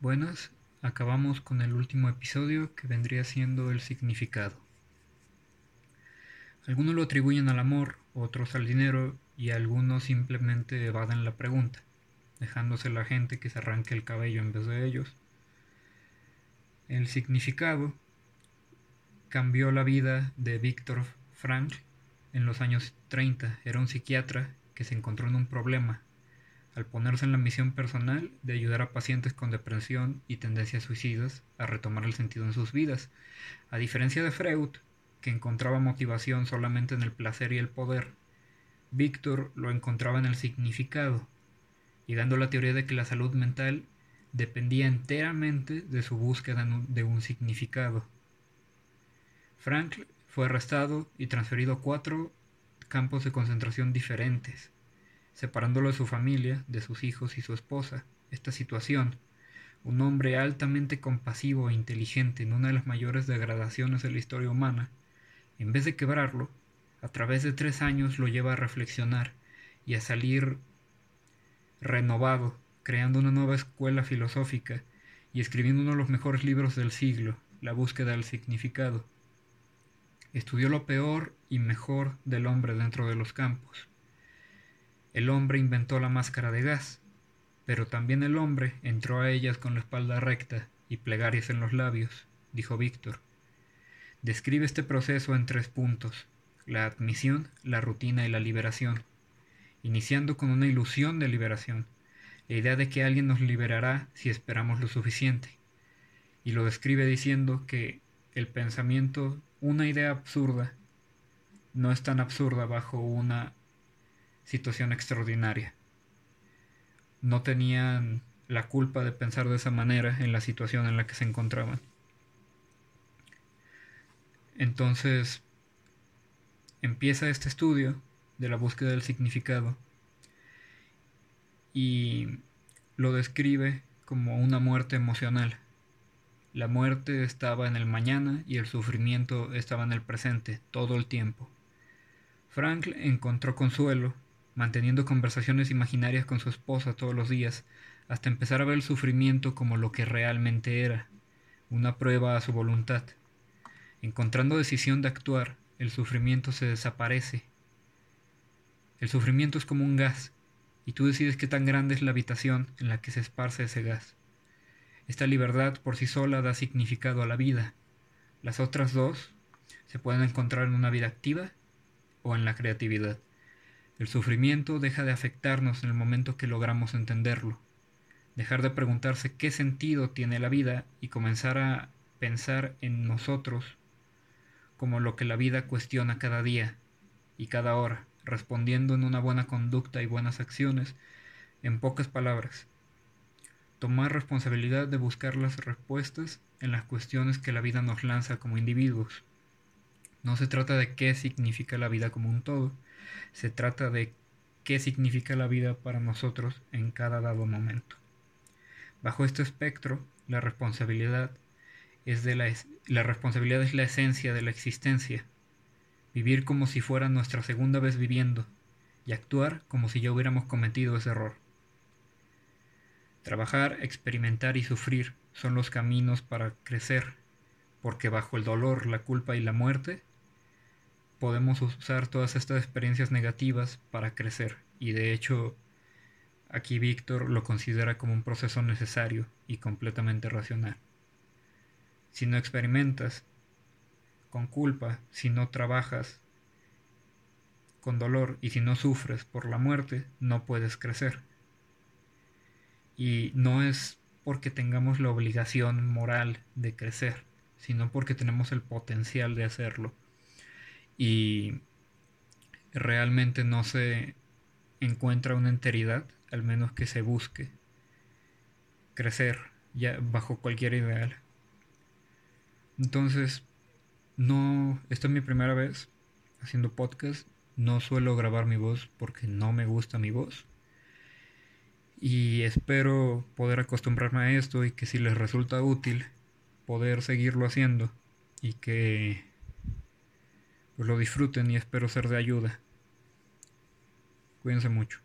Buenas, acabamos con el último episodio que vendría siendo el significado. Algunos lo atribuyen al amor, otros al dinero y algunos simplemente evaden la pregunta, dejándose la gente que se arranque el cabello en vez de ellos. El significado cambió la vida de Víctor Frankl en los años 30. Era un psiquiatra que se encontró en un problema al ponerse en la misión personal de ayudar a pacientes con depresión y tendencias suicidas a retomar el sentido en sus vidas. A diferencia de Freud, que encontraba motivación solamente en el placer y el poder, Víctor lo encontraba en el significado, llegando a la teoría de que la salud mental dependía enteramente de su búsqueda de un significado. Frank fue arrestado y transferido a cuatro campos de concentración diferentes separándolo de su familia, de sus hijos y su esposa. Esta situación, un hombre altamente compasivo e inteligente en una de las mayores degradaciones de la historia humana, en vez de quebrarlo, a través de tres años lo lleva a reflexionar y a salir renovado, creando una nueva escuela filosófica y escribiendo uno de los mejores libros del siglo, La búsqueda del significado. Estudió lo peor y mejor del hombre dentro de los campos el hombre inventó la máscara de gas, pero también el hombre entró a ellas con la espalda recta y plegarias en los labios, dijo Víctor. Describe este proceso en tres puntos, la admisión, la rutina y la liberación, iniciando con una ilusión de liberación, la idea de que alguien nos liberará si esperamos lo suficiente, y lo describe diciendo que el pensamiento, una idea absurda, no es tan absurda bajo una situación extraordinaria. No tenían la culpa de pensar de esa manera en la situación en la que se encontraban. Entonces, empieza este estudio de la búsqueda del significado y lo describe como una muerte emocional. La muerte estaba en el mañana y el sufrimiento estaba en el presente todo el tiempo. Frank encontró consuelo manteniendo conversaciones imaginarias con su esposa todos los días, hasta empezar a ver el sufrimiento como lo que realmente era, una prueba a su voluntad. Encontrando decisión de actuar, el sufrimiento se desaparece. El sufrimiento es como un gas, y tú decides qué tan grande es la habitación en la que se esparce ese gas. Esta libertad por sí sola da significado a la vida. Las otras dos se pueden encontrar en una vida activa o en la creatividad. El sufrimiento deja de afectarnos en el momento que logramos entenderlo, dejar de preguntarse qué sentido tiene la vida y comenzar a pensar en nosotros como lo que la vida cuestiona cada día y cada hora, respondiendo en una buena conducta y buenas acciones, en pocas palabras. Tomar responsabilidad de buscar las respuestas en las cuestiones que la vida nos lanza como individuos. No se trata de qué significa la vida como un todo, se trata de qué significa la vida para nosotros en cada dado momento. Bajo este espectro, la responsabilidad es de la, la responsabilidad es la esencia de la existencia. Vivir como si fuera nuestra segunda vez viviendo y actuar como si ya hubiéramos cometido ese error. Trabajar, experimentar y sufrir son los caminos para crecer, porque bajo el dolor, la culpa y la muerte podemos usar todas estas experiencias negativas para crecer y de hecho aquí Víctor lo considera como un proceso necesario y completamente racional. Si no experimentas con culpa, si no trabajas con dolor y si no sufres por la muerte, no puedes crecer. Y no es porque tengamos la obligación moral de crecer, sino porque tenemos el potencial de hacerlo y realmente no se encuentra una enteridad, al menos que se busque crecer ya bajo cualquier ideal. Entonces, no, esta es mi primera vez haciendo podcast, no suelo grabar mi voz porque no me gusta mi voz. Y espero poder acostumbrarme a esto y que si les resulta útil, poder seguirlo haciendo y que pues lo disfruten y espero ser de ayuda. Cuídense mucho.